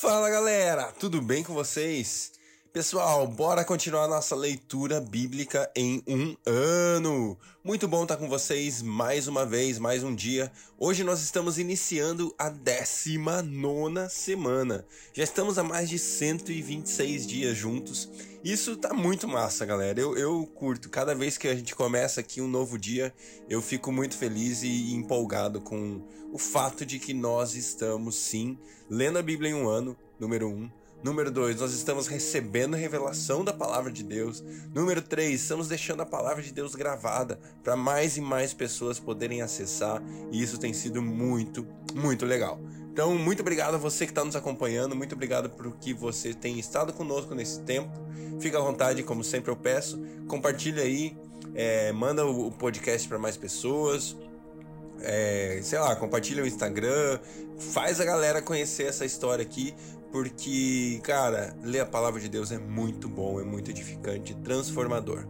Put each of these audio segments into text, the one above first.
Fala galera, tudo bem com vocês? Pessoal, bora continuar nossa leitura bíblica em um ano. Muito bom estar com vocês mais uma vez, mais um dia. Hoje nós estamos iniciando a 19 semana. Já estamos há mais de 126 dias juntos. Isso tá muito massa, galera. Eu, eu curto. Cada vez que a gente começa aqui um novo dia, eu fico muito feliz e empolgado com o fato de que nós estamos sim lendo a Bíblia em um ano, número um Número 2, nós estamos recebendo a revelação da palavra de Deus. Número 3, estamos deixando a palavra de Deus gravada para mais e mais pessoas poderem acessar, e isso tem sido muito, muito legal. Então, muito obrigado a você que está nos acompanhando, muito obrigado por que você tem estado conosco nesse tempo. Fica à vontade, como sempre eu peço, compartilha aí, é, manda o podcast para mais pessoas, é, sei lá, compartilha o Instagram, faz a galera conhecer essa história aqui, porque, cara, ler a palavra de Deus é muito bom, é muito edificante, transformador.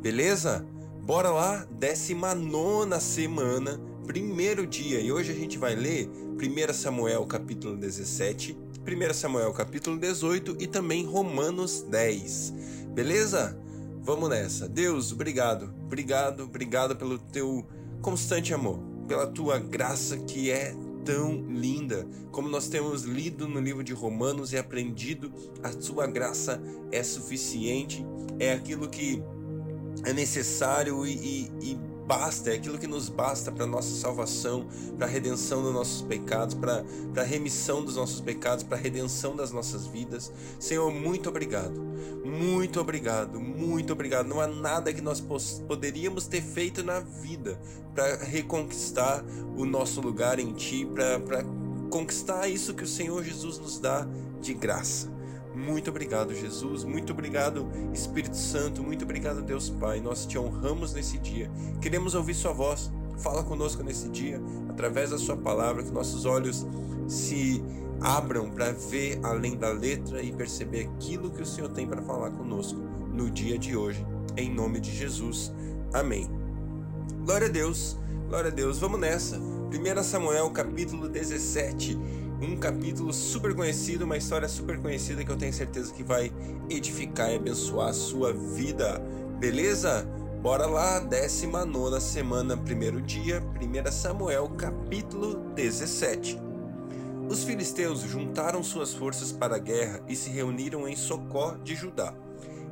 Beleza? Bora lá, 19 semana, primeiro dia, e hoje a gente vai ler 1 Samuel capítulo 17, 1 Samuel capítulo 18 e também Romanos 10. Beleza? Vamos nessa. Deus, obrigado, obrigado, obrigado pelo teu constante amor, pela tua graça que é tão linda, como nós temos lido no livro de Romanos e aprendido, a sua graça é suficiente, é aquilo que é necessário e, e, e basta, é aquilo que nos basta para nossa salvação, para a redenção dos nossos pecados, para a remissão dos nossos pecados, para a redenção das nossas vidas. Senhor, muito obrigado, muito obrigado, muito obrigado. Não há nada que nós poderíamos ter feito na vida para reconquistar o nosso lugar em Ti, para conquistar isso que o Senhor Jesus nos dá de graça. Muito obrigado, Jesus. Muito obrigado, Espírito Santo. Muito obrigado, Deus Pai. Nós te honramos nesse dia. Queremos ouvir Sua voz. Fala conosco nesse dia, através da Sua palavra, que nossos olhos se abram para ver além da letra e perceber aquilo que o Senhor tem para falar conosco no dia de hoje. Em nome de Jesus. Amém. Glória a Deus. Glória a Deus. Vamos nessa. 1 Samuel capítulo 17 um capítulo super conhecido, uma história super conhecida que eu tenho certeza que vai edificar e abençoar a sua vida. Beleza? Bora lá, 19 semana, primeiro dia, 1 Samuel, capítulo 17. Os filisteus juntaram suas forças para a guerra e se reuniram em Socó de Judá,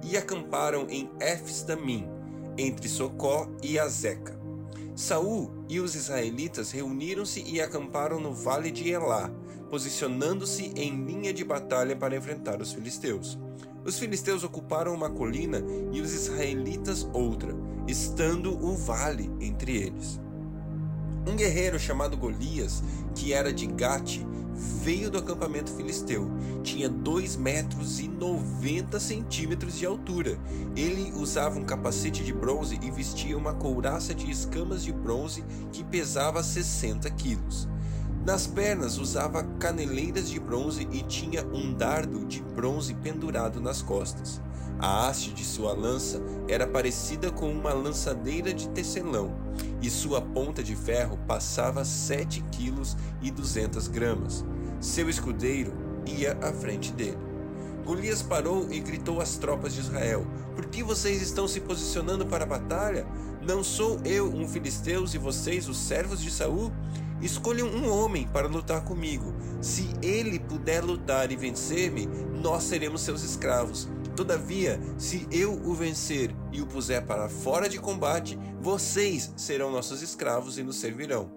e acamparam em Éfes-Damim, entre Socó e Azeca. Saul e os israelitas reuniram-se e acamparam no vale de Elá, posicionando-se em linha de batalha para enfrentar os filisteus. Os filisteus ocuparam uma colina e os israelitas outra, estando o vale entre eles. Um guerreiro chamado Golias, que era de Gate, veio do acampamento filisteu. Tinha 2 metros e 90 centímetros de altura. Ele usava um capacete de bronze e vestia uma couraça de escamas de bronze que pesava 60 quilos. Nas pernas usava caneleiras de bronze e tinha um dardo de bronze pendurado nas costas. A haste de sua lança era parecida com uma lançadeira de tecelão, e sua ponta de ferro passava 7 quilos e 200 gramas. Seu escudeiro ia à frente dele. Golias parou e gritou às tropas de Israel: Por que vocês estão se posicionando para a batalha? Não sou eu um filisteu e vocês os servos de Saul? Escolham um homem para lutar comigo. Se ele puder lutar e vencer-me, nós seremos seus escravos. Todavia, se eu o vencer e o puser para fora de combate, vocês serão nossos escravos e nos servirão.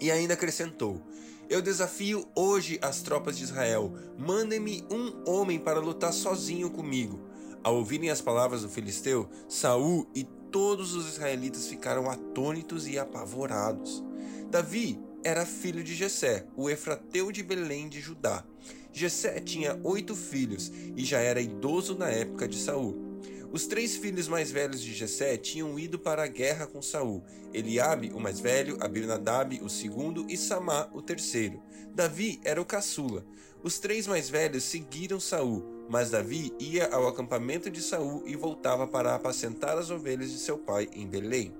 E ainda acrescentou: Eu desafio hoje as tropas de Israel. Mandem-me um homem para lutar sozinho comigo. Ao ouvirem as palavras do filisteu, Saul e todos os israelitas ficaram atônitos e apavorados. Davi era filho de Jessé, o efrateu de Belém de Judá. Jessé tinha oito filhos e já era idoso na época de Saul. Os três filhos mais velhos de Jessé tinham ido para a guerra com Saul: Eliabe, o mais velho, Abinadab, o segundo, e Samá, o terceiro. Davi era o caçula. Os três mais velhos seguiram Saul, mas Davi ia ao acampamento de Saul e voltava para apacentar as ovelhas de seu pai em Belém.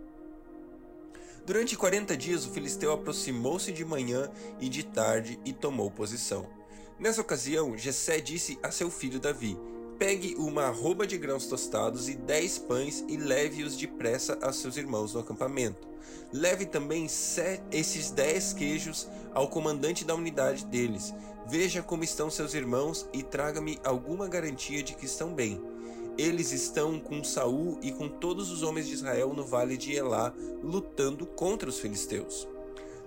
Durante quarenta dias o filisteu aproximou-se de manhã e de tarde e tomou posição. Nessa ocasião, Jessé disse a seu filho Davi: Pegue uma arroba de grãos tostados e dez pães e leve-os depressa a seus irmãos no acampamento. Leve também esses dez queijos ao comandante da unidade deles. Veja como estão seus irmãos e traga-me alguma garantia de que estão bem. Eles estão com Saul e com todos os homens de Israel no vale de Elá, lutando contra os filisteus.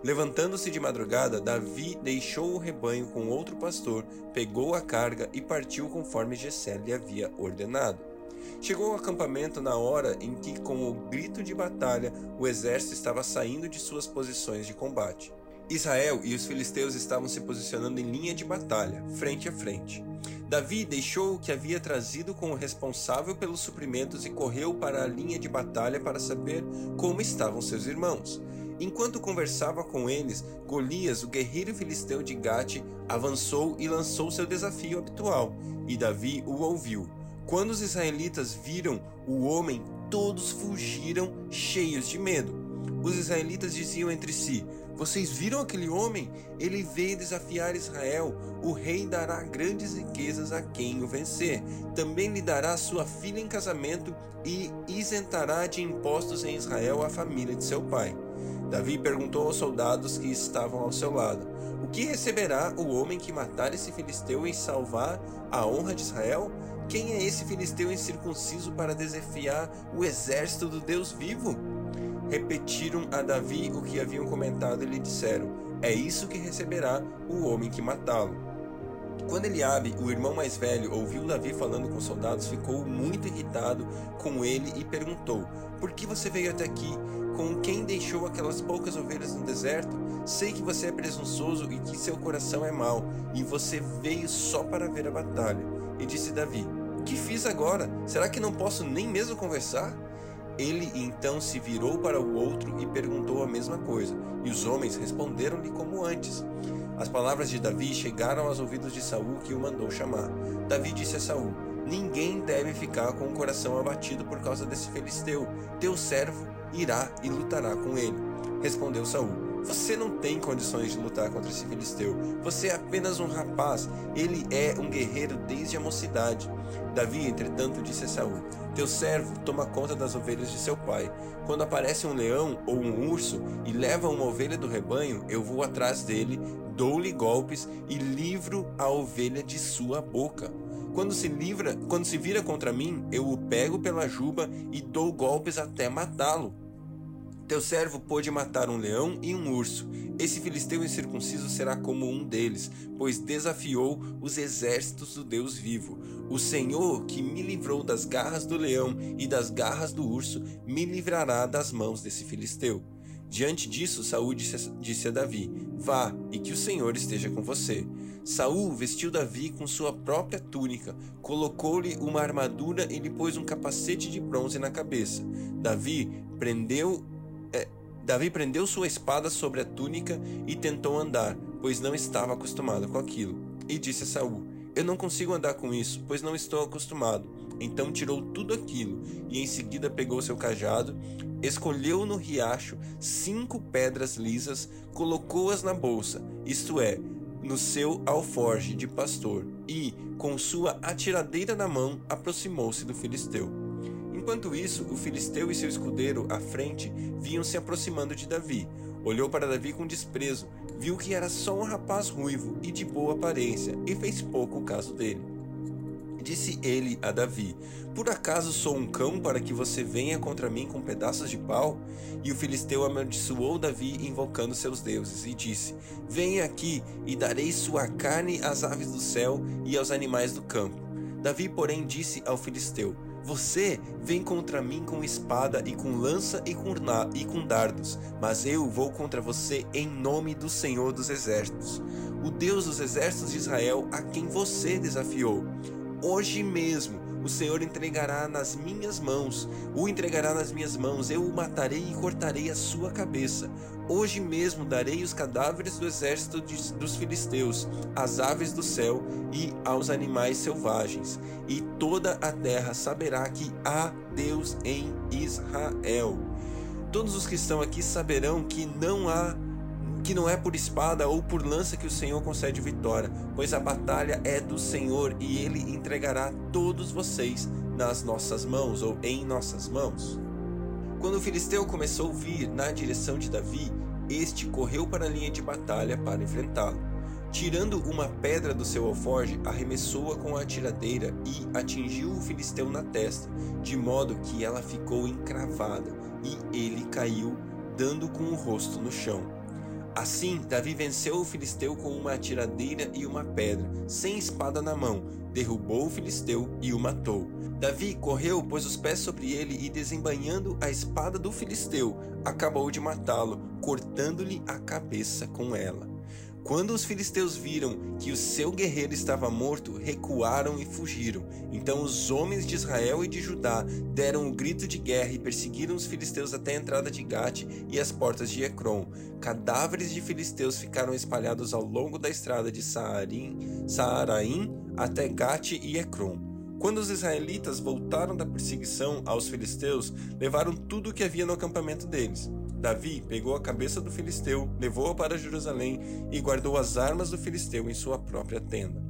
Levantando-se de madrugada, Davi deixou o rebanho com outro pastor, pegou a carga e partiu conforme Jessé lhe havia ordenado. Chegou ao acampamento na hora em que, com o grito de batalha, o exército estava saindo de suas posições de combate. Israel e os filisteus estavam se posicionando em linha de batalha, frente a frente. Davi deixou o que havia trazido com o responsável pelos suprimentos e correu para a linha de batalha para saber como estavam seus irmãos. Enquanto conversava com eles, Golias, o guerreiro filisteu de Gate, avançou e lançou seu desafio habitual, e Davi o ouviu. Quando os israelitas viram o homem, todos fugiram cheios de medo. Os israelitas diziam entre si: Vocês viram aquele homem? Ele veio desafiar Israel. O rei dará grandes riquezas a quem o vencer. Também lhe dará sua filha em casamento e isentará de impostos em Israel a família de seu pai. Davi perguntou aos soldados que estavam ao seu lado: O que receberá o homem que matar esse filisteu e salvar a honra de Israel? Quem é esse filisteu incircunciso para desafiar o exército do Deus vivo? Repetiram a Davi o que haviam comentado e lhe disseram: É isso que receberá o homem que matá-lo. Quando Eliabe, o irmão mais velho, ouviu Davi falando com os soldados, ficou muito irritado com ele e perguntou: Por que você veio até aqui? Com quem deixou aquelas poucas ovelhas no deserto? Sei que você é presunçoso e que seu coração é mau, e você veio só para ver a batalha. E disse Davi: Que fiz agora? Será que não posso nem mesmo conversar? Ele então se virou para o outro e perguntou a mesma coisa, e os homens responderam-lhe como antes. As palavras de Davi chegaram aos ouvidos de Saul, que o mandou chamar. Davi disse a Saul: Ninguém deve ficar com o coração abatido por causa desse filisteu. Teu servo irá e lutará com ele. Respondeu Saul: Você não tem condições de lutar contra esse filisteu. Você é apenas um rapaz. Ele é um guerreiro desde a mocidade. Davi, entretanto, disse a Saul: Teu servo toma conta das ovelhas de seu pai. Quando aparece um leão ou um urso e leva uma ovelha do rebanho, eu vou atrás dele, dou-lhe golpes e livro a ovelha de sua boca. Quando se livra, quando se vira contra mim, eu o pego pela juba e dou golpes até matá-lo. Teu servo pôde matar um leão e um urso. Esse filisteu incircunciso será como um deles, pois desafiou os exércitos do Deus vivo. O Senhor, que me livrou das garras do leão e das garras do urso, me livrará das mãos desse filisteu. Diante disso, Saul disse, a Davi: Vá, e que o Senhor esteja com você. Saul vestiu Davi com sua própria túnica, colocou-lhe uma armadura e lhe pôs um capacete de bronze na cabeça. Davi prendeu Davi prendeu sua espada sobre a túnica e tentou andar, pois não estava acostumado com aquilo. E disse a Saul: Eu não consigo andar com isso, pois não estou acostumado. Então tirou tudo aquilo e em seguida pegou seu cajado, escolheu no riacho cinco pedras lisas, colocou-as na bolsa, isto é, no seu alforge de pastor, e, com sua atiradeira na mão, aproximou-se do filisteu. Enquanto isso, o filisteu e seu escudeiro à frente vinham se aproximando de Davi. Olhou para Davi com desprezo, viu que era só um rapaz ruivo e de boa aparência, e fez pouco caso dele. Disse ele a Davi: Por acaso sou um cão para que você venha contra mim com pedaços de pau? E o filisteu amaldiçoou Davi, invocando seus deuses, e disse: Venha aqui, e darei sua carne às aves do céu e aos animais do campo. Davi, porém, disse ao filisteu: você vem contra mim com espada e com lança e com, e com dardos, mas eu vou contra você em nome do Senhor dos Exércitos, o Deus dos exércitos de Israel, a quem você desafiou. Hoje mesmo o Senhor entregará nas minhas mãos, o entregará nas minhas mãos, eu o matarei e cortarei a sua cabeça. Hoje mesmo darei os cadáveres do exército de, dos filisteus, às aves do céu e aos animais selvagens, e toda a terra saberá que há Deus em Israel. Todos os que estão aqui saberão que não há que não é por espada ou por lança que o Senhor concede vitória, pois a batalha é do Senhor e ele entregará todos vocês nas nossas mãos ou em nossas mãos. Quando o filisteu começou a vir na direção de Davi, este correu para a linha de batalha para enfrentá-lo. Tirando uma pedra do seu alforge, arremessou-a com a tiradeira e atingiu o filisteu na testa, de modo que ela ficou encravada, e ele caiu, dando com o rosto no chão. Assim, Davi venceu o filisteu com uma tiradeira e uma pedra, sem espada na mão, derrubou o filisteu e o matou. Davi correu, pôs os pés sobre ele e, desembanhando a espada do filisteu, acabou de matá-lo, cortando-lhe a cabeça com ela. Quando os filisteus viram que o seu guerreiro estava morto, recuaram e fugiram. Então os homens de Israel e de Judá deram o um grito de guerra e perseguiram os filisteus até a entrada de Gate e as portas de Ecrom. Cadáveres de filisteus ficaram espalhados ao longo da estrada de Saarim, Saaraim até Gate e Ecrom. Quando os israelitas voltaram da perseguição aos filisteus, levaram tudo o que havia no acampamento deles Davi pegou a cabeça do filisteu, levou-a para Jerusalém e guardou as armas do filisteu em sua própria tenda.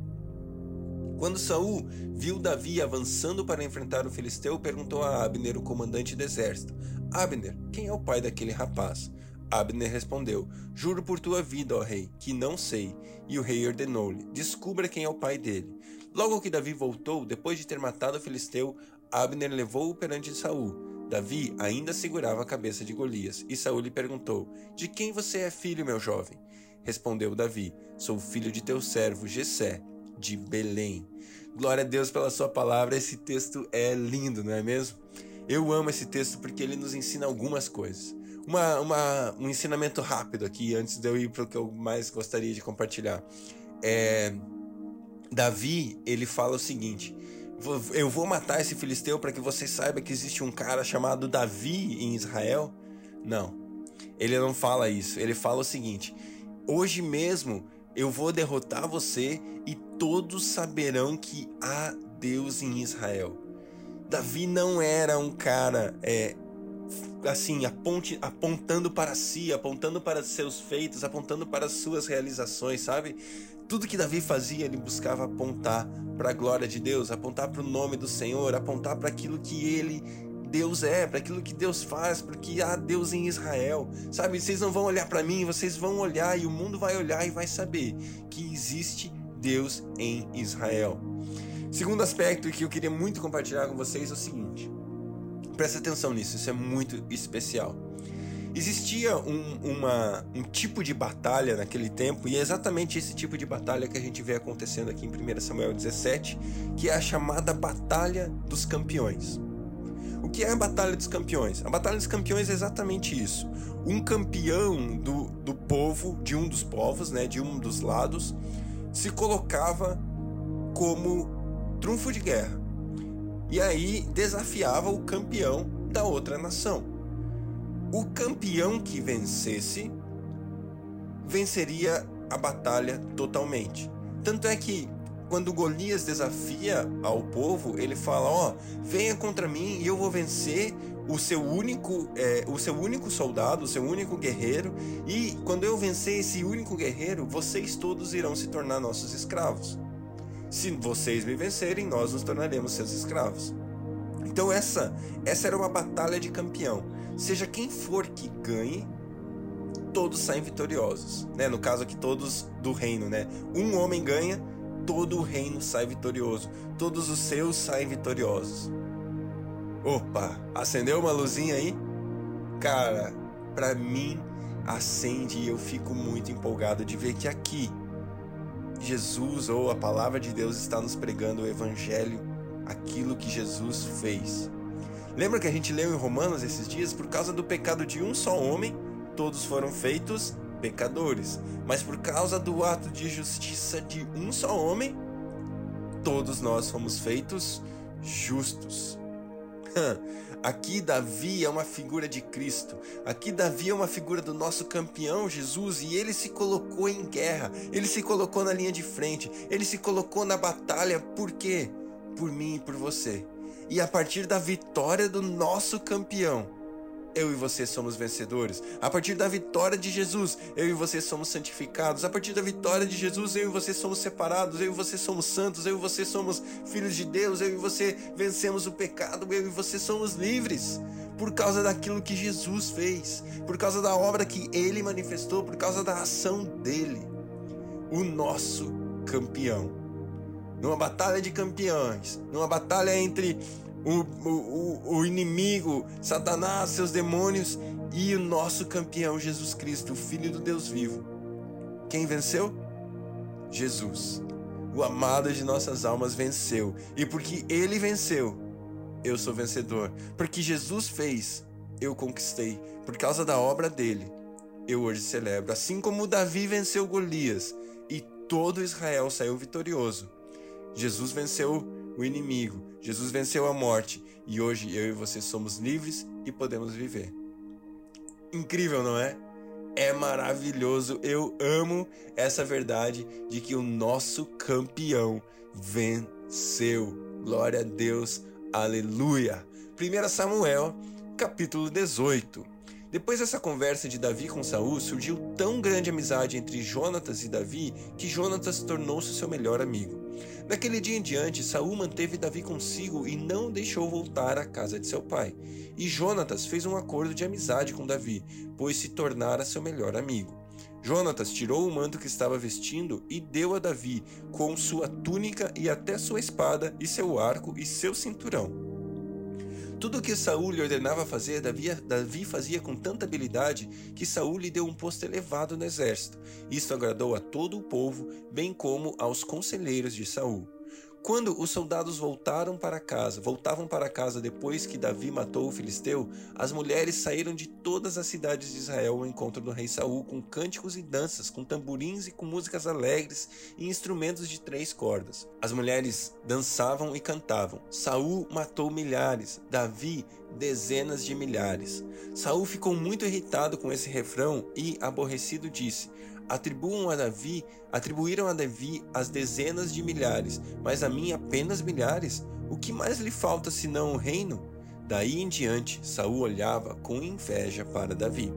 Quando Saul viu Davi avançando para enfrentar o filisteu, perguntou a Abner, o comandante do exército: Abner, quem é o pai daquele rapaz? Abner respondeu: Juro por tua vida, ó rei, que não sei. E o rei ordenou-lhe: Descubra quem é o pai dele. Logo que Davi voltou, depois de ter matado o filisteu, Abner levou-o perante Saul. Davi ainda segurava a cabeça de Golias, e Saul lhe perguntou: De quem você é filho, meu jovem? Respondeu Davi: Sou filho de teu servo Jessé, de Belém. Glória a Deus pela sua palavra. Esse texto é lindo, não é mesmo? Eu amo esse texto porque ele nos ensina algumas coisas. Uma, uma, um ensinamento rápido aqui, antes de eu ir para o que eu mais gostaria de compartilhar. É, Davi, ele fala o seguinte: eu vou matar esse filisteu para que você saiba que existe um cara chamado Davi em Israel? Não. Ele não fala isso. Ele fala o seguinte: hoje mesmo eu vou derrotar você e todos saberão que há Deus em Israel. Davi não era um cara é, assim, aponte, apontando para si, apontando para seus feitos, apontando para suas realizações, sabe? Tudo que Davi fazia, ele buscava apontar para a glória de Deus, apontar para o nome do Senhor, apontar para aquilo que ele Deus é, para aquilo que Deus faz, porque há Deus em Israel. Sabe, vocês não vão olhar para mim, vocês vão olhar e o mundo vai olhar e vai saber que existe Deus em Israel. Segundo aspecto que eu queria muito compartilhar com vocês é o seguinte: presta atenção nisso, isso é muito especial. Existia um, uma, um tipo de batalha naquele tempo, e é exatamente esse tipo de batalha que a gente vê acontecendo aqui em 1 Samuel 17, que é a chamada Batalha dos Campeões. O que é a Batalha dos Campeões? A Batalha dos Campeões é exatamente isso. Um campeão do, do povo, de um dos povos, né, de um dos lados, se colocava como trunfo de guerra. E aí desafiava o campeão da outra nação o campeão que vencesse venceria a batalha totalmente. Tanto é que quando Golias desafia ao povo, ele fala: ó, oh, venha contra mim e eu vou vencer o seu único, é, o seu único soldado, o seu único guerreiro. E quando eu vencer esse único guerreiro, vocês todos irão se tornar nossos escravos. Se vocês me vencerem, nós nos tornaremos seus escravos. Então essa, essa era uma batalha de campeão seja quem for que ganhe, todos saem vitoriosos, né? No caso aqui todos do reino, né? Um homem ganha, todo o reino sai vitorioso, todos os seus saem vitoriosos. Opa, acendeu uma luzinha aí? Cara, para mim acende e eu fico muito empolgado de ver que aqui Jesus ou a palavra de Deus está nos pregando o evangelho, aquilo que Jesus fez. Lembra que a gente leu em Romanos esses dias? Por causa do pecado de um só homem, todos foram feitos pecadores. Mas por causa do ato de justiça de um só homem, todos nós fomos feitos justos. Aqui Davi é uma figura de Cristo. Aqui Davi é uma figura do nosso campeão Jesus e ele se colocou em guerra. Ele se colocou na linha de frente. Ele se colocou na batalha. Por quê? Por mim e por você. E a partir da vitória do nosso campeão, eu e você somos vencedores. A partir da vitória de Jesus, eu e você somos santificados. A partir da vitória de Jesus, eu e você somos separados. Eu e você somos santos. Eu e você somos filhos de Deus. Eu e você vencemos o pecado. Eu e você somos livres. Por causa daquilo que Jesus fez, por causa da obra que ele manifestou, por causa da ação dele. O nosso campeão. Numa batalha de campeões, numa batalha entre o, o, o inimigo, Satanás, seus demônios e o nosso campeão Jesus Cristo, o Filho do Deus vivo. Quem venceu? Jesus. O amado de nossas almas venceu. E porque ele venceu, eu sou vencedor. Porque Jesus fez, eu conquistei. Por causa da obra dele, eu hoje celebro. Assim como Davi venceu Golias e todo Israel saiu vitorioso. Jesus venceu o inimigo. Jesus venceu a morte e hoje eu e você somos livres e podemos viver. Incrível, não é? É maravilhoso. Eu amo essa verdade de que o nosso campeão venceu. Glória a Deus. Aleluia. 1 Samuel, capítulo 18. Depois dessa conversa de Davi com Saul, surgiu tão grande amizade entre Jonatas e Davi que Jonatas tornou-se seu melhor amigo. Naquele dia em diante, Saul manteve Davi consigo e não deixou voltar à casa de seu pai. E Jonatas fez um acordo de amizade com Davi, pois se tornara seu melhor amigo. Jonatas tirou o manto que estava vestindo e deu a Davi, com sua túnica e até sua espada, e seu arco e seu cinturão. Tudo o que Saul lhe ordenava fazer, Davi, Davi fazia com tanta habilidade que Saul lhe deu um posto elevado no exército. Isto agradou a todo o povo, bem como aos conselheiros de Saul. Quando os soldados voltaram para casa, voltavam para casa depois que Davi matou o filisteu, as mulheres saíram de todas as cidades de Israel ao encontro do rei Saul com cânticos e danças, com tamborins e com músicas alegres e instrumentos de três cordas. As mulheres dançavam e cantavam. Saul matou milhares, Davi dezenas de milhares. Saul ficou muito irritado com esse refrão e, aborrecido, disse: atribuam a Davi, atribuíram a Davi as dezenas de milhares, mas a mim apenas milhares? O que mais lhe falta senão o reino? Daí em diante, Saul olhava com inveja para Davi.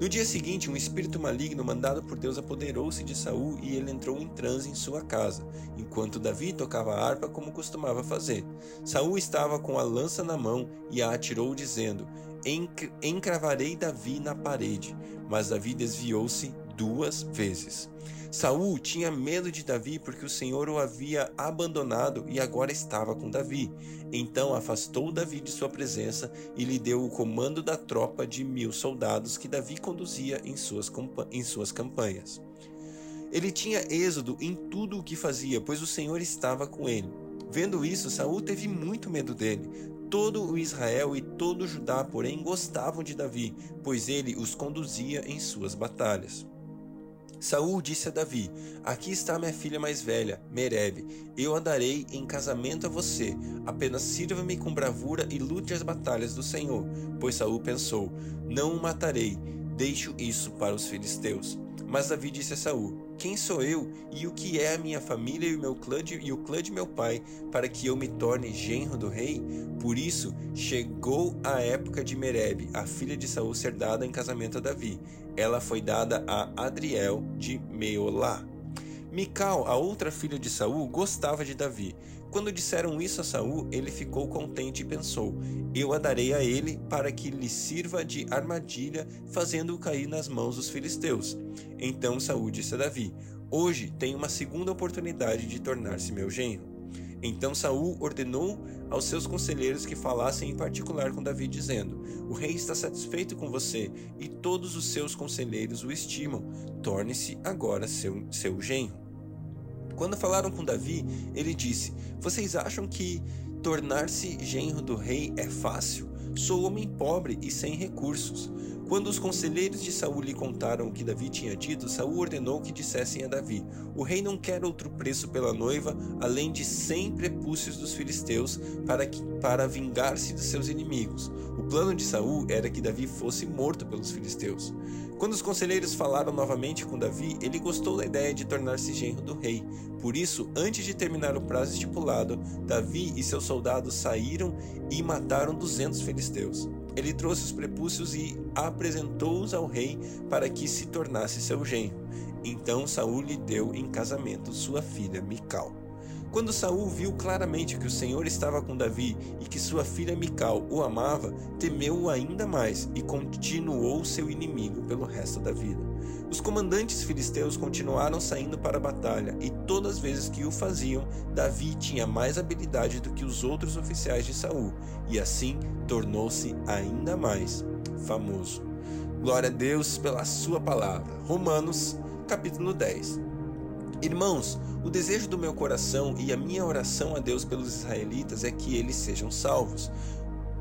No dia seguinte, um espírito maligno mandado por Deus apoderou-se de Saul e ele entrou em transe em sua casa, enquanto Davi tocava a harpa como costumava fazer. Saul estava com a lança na mão e a atirou dizendo: Encravarei Davi na parede. Mas Davi desviou-se duas vezes. Saul tinha medo de Davi porque o Senhor o havia abandonado e agora estava com Davi. Então afastou Davi de sua presença e lhe deu o comando da tropa de mil soldados que Davi conduzia em suas, em suas campanhas. Ele tinha êxodo em tudo o que fazia, pois o Senhor estava com ele. Vendo isso, Saul teve muito medo dele. Todo o Israel e todo o Judá, porém, gostavam de Davi, pois ele os conduzia em suas batalhas. Saul disse a Davi: Aqui está minha filha mais velha, Merebe. Eu a darei em casamento a você. Apenas sirva-me com bravura e lute as batalhas do Senhor. Pois Saul pensou: Não o matarei. Deixo isso para os filisteus. Mas Davi disse a Saul: Quem sou eu e o que é a minha família e o meu clã de, e o clã de meu pai para que eu me torne genro do rei? Por isso chegou a época de Merebe, a filha de Saul, ser dada em casamento a Davi ela foi dada a Adriel de Meolá. Mical, a outra filha de Saul, gostava de Davi. Quando disseram isso a Saul, ele ficou contente e pensou: Eu a darei a ele para que lhe sirva de armadilha, fazendo-o cair nas mãos dos filisteus. Então Saul disse a Davi: Hoje tem uma segunda oportunidade de tornar-se meu genro. Então Saul ordenou aos seus conselheiros que falassem em particular com Davi, dizendo: O rei está satisfeito com você e todos os seus conselheiros o estimam. Torne-se agora seu, seu genro. Quando falaram com Davi, ele disse: Vocês acham que tornar-se genro do rei é fácil? Sou homem pobre e sem recursos. Quando os conselheiros de Saul lhe contaram o que Davi tinha dito, Saul ordenou que dissessem a Davi: O rei não quer outro preço pela noiva, além de cem prepúcios dos filisteus, para, que, para vingar-se dos seus inimigos. O plano de Saul era que Davi fosse morto pelos filisteus. Quando os conselheiros falaram novamente com Davi, ele gostou da ideia de tornar-se genro do rei. Por isso, antes de terminar o prazo estipulado, Davi e seus soldados saíram e mataram duzentos filisteus. Ele trouxe os prepúcios e apresentou-os ao rei para que se tornasse seu genro. Então Saul lhe deu em casamento sua filha Mical. Quando Saul viu claramente que o Senhor estava com Davi e que sua filha Mical o amava, temeu-o ainda mais e continuou seu inimigo pelo resto da vida. Os comandantes filisteus continuaram saindo para a batalha, e todas as vezes que o faziam, Davi tinha mais habilidade do que os outros oficiais de Saul, e assim tornou-se ainda mais famoso. Glória a Deus pela sua palavra. Romanos, capítulo 10. Irmãos, o desejo do meu coração e a minha oração a Deus pelos israelitas é que eles sejam salvos.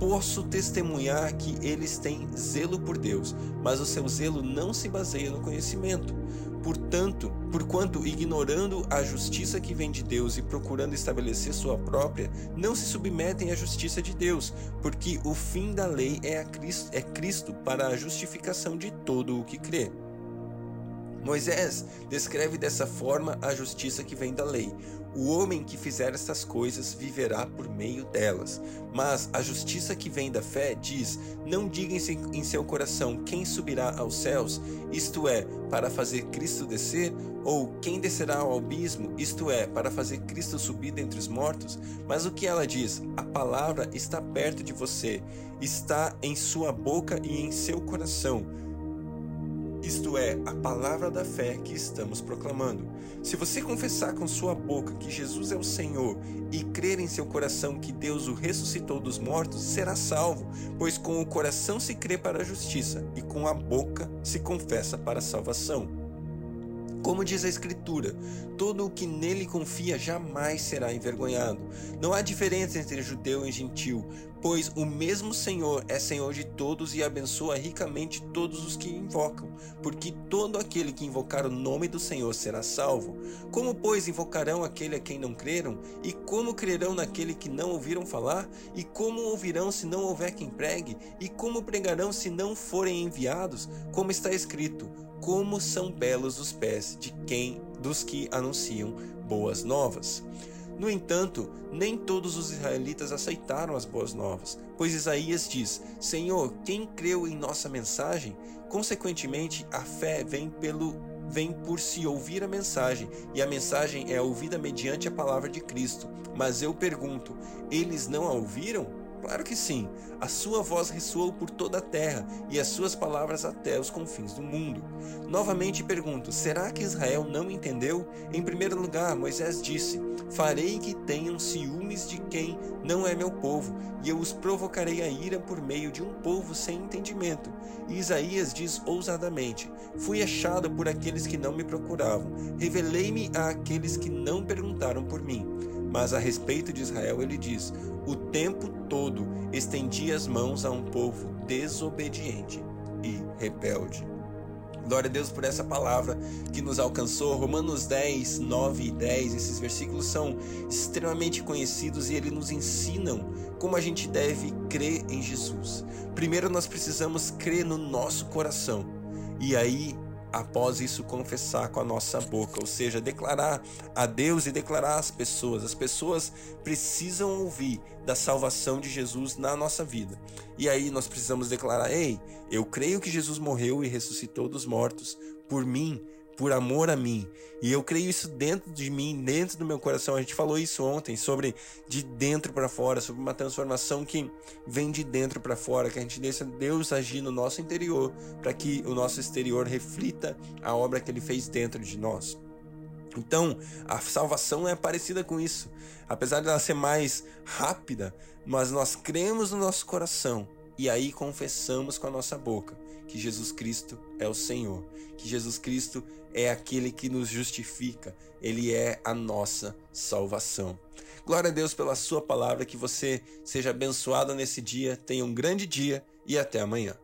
Posso testemunhar que eles têm zelo por Deus, mas o seu zelo não se baseia no conhecimento. Portanto, porquanto ignorando a justiça que vem de Deus e procurando estabelecer sua própria, não se submetem à justiça de Deus, porque o fim da lei é, Cristo, é Cristo para a justificação de todo o que crê. Moisés descreve dessa forma a justiça que vem da lei. O homem que fizer estas coisas viverá por meio delas. Mas a justiça que vem da fé diz: Não diga em seu coração quem subirá aos céus, isto é, para fazer Cristo descer, ou quem descerá ao abismo, isto é, para fazer Cristo subir dentre os mortos. Mas o que ela diz? A palavra está perto de você, está em sua boca e em seu coração isto é, a palavra da fé que estamos proclamando. Se você confessar com sua boca que Jesus é o Senhor e crer em seu coração que Deus o ressuscitou dos mortos, será salvo, pois com o coração se crê para a justiça e com a boca se confessa para a salvação. Como diz a Escritura, todo o que nele confia jamais será envergonhado. Não há diferença entre judeu e gentil, pois o mesmo Senhor é Senhor de todos e abençoa ricamente todos os que invocam, porque todo aquele que invocar o nome do Senhor será salvo. Como, pois, invocarão aquele a quem não creram? E como crerão naquele que não ouviram falar? E como ouvirão se não houver quem pregue? E como pregarão se não forem enviados? Como está escrito: como são belos os pés de quem dos que anunciam boas novas. No entanto, nem todos os israelitas aceitaram as boas novas, pois Isaías diz: Senhor, quem creu em nossa mensagem? Consequentemente, a fé vem pelo vem por se ouvir a mensagem, e a mensagem é ouvida mediante a palavra de Cristo. Mas eu pergunto: eles não a ouviram? Claro que sim. A sua voz ressoou por toda a terra e as suas palavras até os confins do mundo. Novamente pergunto: será que Israel não entendeu? Em primeiro lugar, Moisés disse: Farei que tenham ciúmes de quem não é meu povo, e eu os provocarei a ira por meio de um povo sem entendimento. E Isaías diz ousadamente: Fui achado por aqueles que não me procuravam, revelei-me a aqueles que não perguntaram por mim. Mas a respeito de Israel, ele diz: O tempo todo estendi as mãos a um povo desobediente e rebelde. Glória a Deus por essa palavra que nos alcançou. Romanos 10, 9 e 10. Esses versículos são extremamente conhecidos e eles nos ensinam como a gente deve crer em Jesus. Primeiro, nós precisamos crer no nosso coração. E aí após isso confessar com a nossa boca, ou seja, declarar a Deus e declarar às pessoas. As pessoas precisam ouvir da salvação de Jesus na nossa vida. E aí nós precisamos declarar: "Ei, eu creio que Jesus morreu e ressuscitou dos mortos por mim por amor a mim. E eu creio isso dentro de mim, dentro do meu coração. A gente falou isso ontem sobre de dentro para fora, sobre uma transformação que vem de dentro para fora, que a gente deixa Deus agir no nosso interior, para que o nosso exterior reflita a obra que ele fez dentro de nós. Então, a salvação é parecida com isso. Apesar de ela ser mais rápida, mas nós cremos no nosso coração e aí confessamos com a nossa boca que Jesus Cristo é o Senhor, que Jesus Cristo é aquele que nos justifica, ele é a nossa salvação. Glória a Deus pela sua palavra, que você seja abençoado nesse dia, tenha um grande dia e até amanhã.